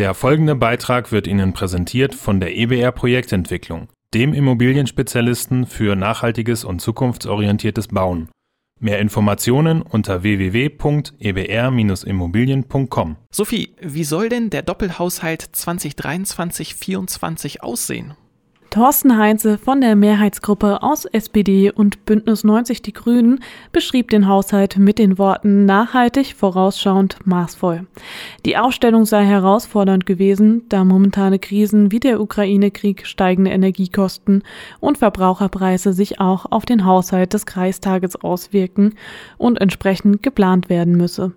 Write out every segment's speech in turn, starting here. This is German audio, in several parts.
Der folgende Beitrag wird Ihnen präsentiert von der EBR Projektentwicklung, dem Immobilienspezialisten für nachhaltiges und zukunftsorientiertes Bauen. Mehr Informationen unter www.ebr-immobilien.com. Sophie, wie soll denn der Doppelhaushalt 2023-24 aussehen? Thorsten Heinze von der Mehrheitsgruppe aus SPD und Bündnis 90 Die Grünen beschrieb den Haushalt mit den Worten nachhaltig, vorausschauend, maßvoll. Die Aufstellung sei herausfordernd gewesen, da momentane Krisen wie der Ukraine-Krieg, steigende Energiekosten und Verbraucherpreise sich auch auf den Haushalt des Kreistages auswirken und entsprechend geplant werden müsse.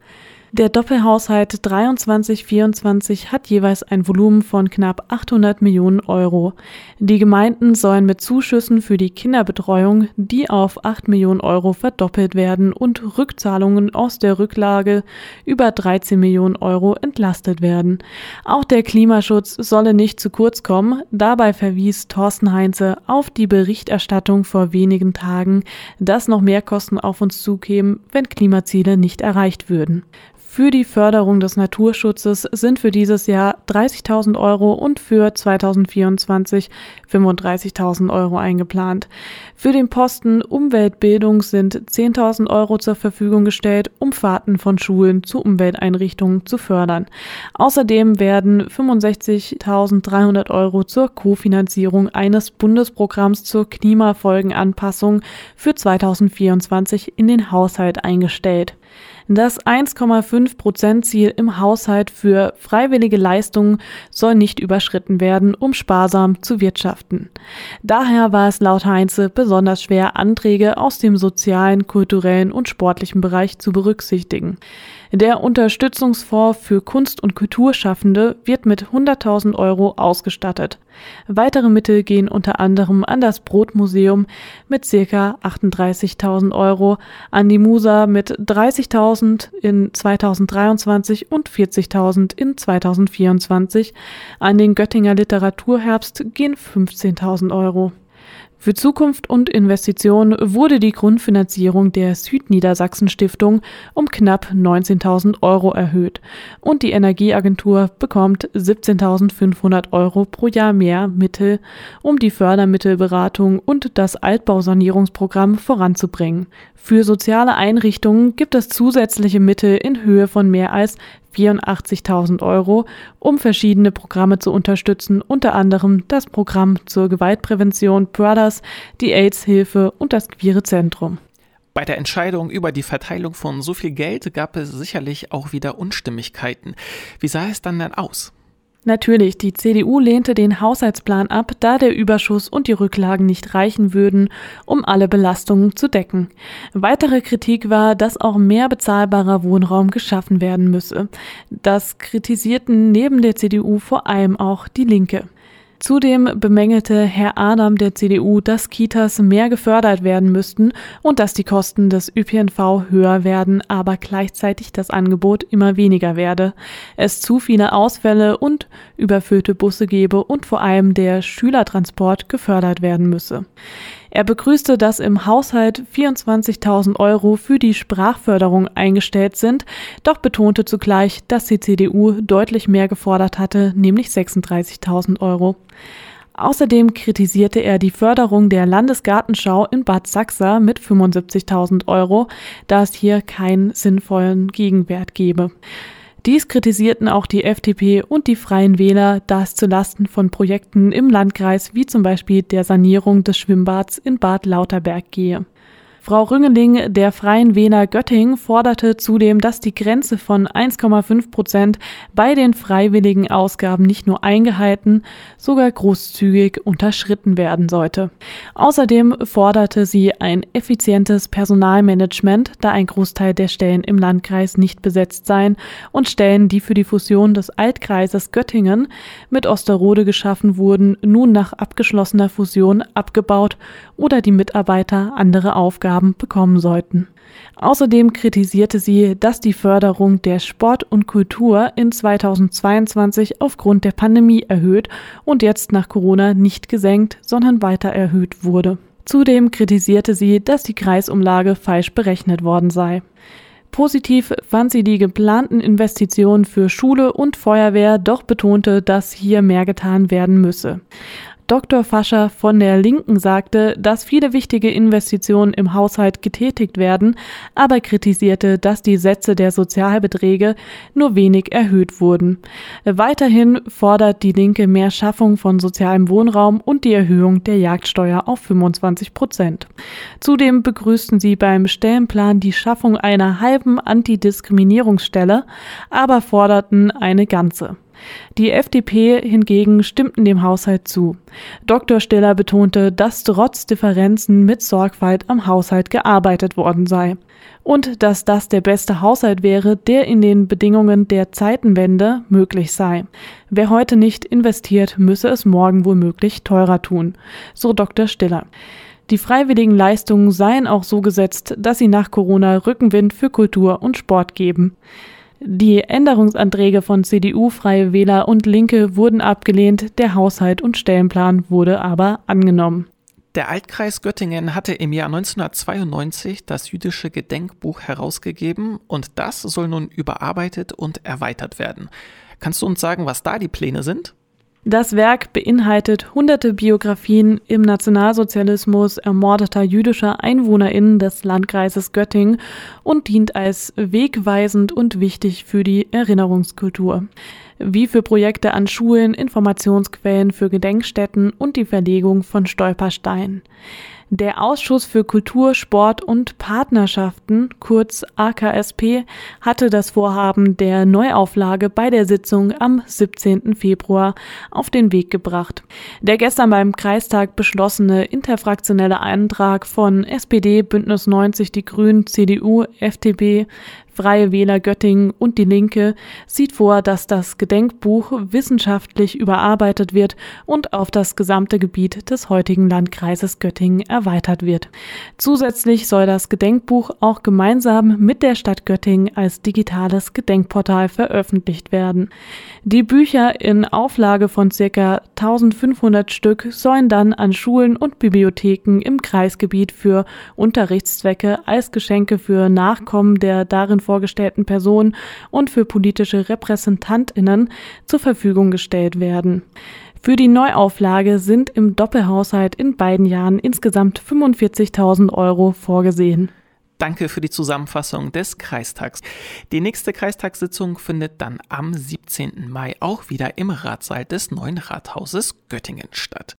Der Doppelhaushalt 23-24 hat jeweils ein Volumen von knapp 800 Millionen Euro. Die Gemeinden sollen mit Zuschüssen für die Kinderbetreuung, die auf 8 Millionen Euro verdoppelt werden und Rückzahlungen aus der Rücklage über 13 Millionen Euro entlastet werden. Auch der Klimaschutz solle nicht zu kurz kommen. Dabei verwies Thorsten Heinze auf die Berichterstattung vor wenigen Tagen, dass noch mehr Kosten auf uns zukämen, wenn Klimaziele nicht erreicht würden. Für die Förderung des Naturschutzes sind für dieses Jahr 30.000 Euro und für 2024 35.000 Euro eingeplant. Für den Posten Umweltbildung sind 10.000 Euro zur Verfügung gestellt, um Fahrten von Schulen zu Umwelteinrichtungen zu fördern. Außerdem werden 65.300 Euro zur Kofinanzierung eines Bundesprogramms zur Klimafolgenanpassung für 2024 in den Haushalt eingestellt. Das 1,5 Prozent Ziel im Haushalt für freiwillige Leistungen soll nicht überschritten werden, um sparsam zu wirtschaften. Daher war es laut Heinze besonders schwer, Anträge aus dem sozialen, kulturellen und sportlichen Bereich zu berücksichtigen. Der Unterstützungsfonds für Kunst- und Kulturschaffende wird mit 100.000 Euro ausgestattet. Weitere Mittel gehen unter anderem an das Brotmuseum mit ca. 38.000 Euro, an die Musa mit 30.000 in 2023 und 40.000 in 2024, an den Göttinger Literaturherbst gehen 15.000 Euro. Für Zukunft und Investitionen wurde die Grundfinanzierung der Südniedersachsen Stiftung um knapp 19.000 Euro erhöht und die Energieagentur bekommt 17.500 Euro pro Jahr mehr Mittel, um die Fördermittelberatung und das Altbausanierungsprogramm voranzubringen. Für soziale Einrichtungen gibt es zusätzliche Mittel in Höhe von mehr als 84.000 Euro, um verschiedene Programme zu unterstützen, unter anderem das Programm zur Gewaltprävention Brothers, die AIDS-Hilfe und das Queere Zentrum. Bei der Entscheidung über die Verteilung von so viel Geld gab es sicherlich auch wieder Unstimmigkeiten. Wie sah es dann denn aus? Natürlich, die CDU lehnte den Haushaltsplan ab, da der Überschuss und die Rücklagen nicht reichen würden, um alle Belastungen zu decken. Weitere Kritik war, dass auch mehr bezahlbarer Wohnraum geschaffen werden müsse. Das kritisierten neben der CDU vor allem auch die Linke. Zudem bemängelte Herr Adam der CDU, dass Kitas mehr gefördert werden müssten und dass die Kosten des ÖPNV höher werden, aber gleichzeitig das Angebot immer weniger werde, es zu viele Ausfälle und überfüllte Busse gebe und vor allem der Schülertransport gefördert werden müsse. Er begrüßte, dass im Haushalt 24.000 Euro für die Sprachförderung eingestellt sind, doch betonte zugleich, dass die CDU deutlich mehr gefordert hatte, nämlich 36.000 Euro. Außerdem kritisierte er die Förderung der Landesgartenschau in Bad Sachsa mit 75.000 Euro, da es hier keinen sinnvollen Gegenwert gebe. Dies kritisierten auch die FDP und die Freien Wähler, da es zulasten von Projekten im Landkreis wie zum Beispiel der Sanierung des Schwimmbads in Bad Lauterberg gehe. Frau Rüngeling der Freien Wähler Göttingen forderte zudem, dass die Grenze von 1,5 Prozent bei den freiwilligen Ausgaben nicht nur eingehalten, sogar großzügig unterschritten werden sollte. Außerdem forderte sie ein effizientes Personalmanagement, da ein Großteil der Stellen im Landkreis nicht besetzt seien und Stellen, die für die Fusion des Altkreises Göttingen mit Osterode geschaffen wurden, nun nach abgeschlossener Fusion abgebaut oder die Mitarbeiter andere Aufgaben Aufgaben bekommen sollten. Außerdem kritisierte sie, dass die Förderung der Sport und Kultur in 2022 aufgrund der Pandemie erhöht und jetzt nach Corona nicht gesenkt, sondern weiter erhöht wurde. Zudem kritisierte sie, dass die Kreisumlage falsch berechnet worden sei. Positiv fand sie die geplanten Investitionen für Schule und Feuerwehr, doch betonte, dass hier mehr getan werden müsse. Dr. Fascher von der Linken sagte, dass viele wichtige Investitionen im Haushalt getätigt werden, aber kritisierte, dass die Sätze der Sozialbeträge nur wenig erhöht wurden. Weiterhin fordert die Linke mehr Schaffung von sozialem Wohnraum und die Erhöhung der Jagdsteuer auf 25 Prozent. Zudem begrüßten sie beim Stellenplan die Schaffung einer halben Antidiskriminierungsstelle, aber forderten eine ganze. Die FDP hingegen stimmten dem Haushalt zu. Dr. Stiller betonte, dass trotz Differenzen mit Sorgfalt am Haushalt gearbeitet worden sei und dass das der beste Haushalt wäre, der in den Bedingungen der Zeitenwende möglich sei. Wer heute nicht investiert, müsse es morgen womöglich teurer tun, so Dr. Stiller. Die freiwilligen Leistungen seien auch so gesetzt, dass sie nach Corona Rückenwind für Kultur und Sport geben. Die Änderungsanträge von CDU, Freie Wähler und Linke wurden abgelehnt, der Haushalt und Stellenplan wurde aber angenommen. Der Altkreis Göttingen hatte im Jahr 1992 das jüdische Gedenkbuch herausgegeben und das soll nun überarbeitet und erweitert werden. Kannst du uns sagen, was da die Pläne sind? Das Werk beinhaltet hunderte Biografien im Nationalsozialismus ermordeter jüdischer EinwohnerInnen des Landkreises Göttingen und dient als wegweisend und wichtig für die Erinnerungskultur. Wie für Projekte an Schulen, Informationsquellen für Gedenkstätten und die Verlegung von Stolpersteinen. Der Ausschuss für Kultur, Sport und Partnerschaften, kurz AKSP, hatte das Vorhaben der Neuauflage bei der Sitzung am 17. Februar auf den Weg gebracht. Der gestern beim Kreistag beschlossene interfraktionelle Antrag von SPD, Bündnis 90, die Grünen, CDU, FDP, Freie Wähler Göttingen und die Linke sieht vor, dass das Gedenkbuch wissenschaftlich überarbeitet wird und auf das gesamte Gebiet des heutigen Landkreises Göttingen erweitert wird. Zusätzlich soll das Gedenkbuch auch gemeinsam mit der Stadt Göttingen als digitales Gedenkportal veröffentlicht werden. Die Bücher in Auflage von circa 1500 Stück sollen dann an Schulen und Bibliotheken im Kreisgebiet für Unterrichtszwecke als Geschenke für Nachkommen der darin vorgestellten Personen und für politische Repräsentantinnen zur Verfügung gestellt werden. Für die Neuauflage sind im Doppelhaushalt in beiden Jahren insgesamt 45.000 Euro vorgesehen. Danke für die Zusammenfassung des Kreistags. Die nächste Kreistagssitzung findet dann am 17. Mai auch wieder im Ratsaal des neuen Rathauses Göttingen statt.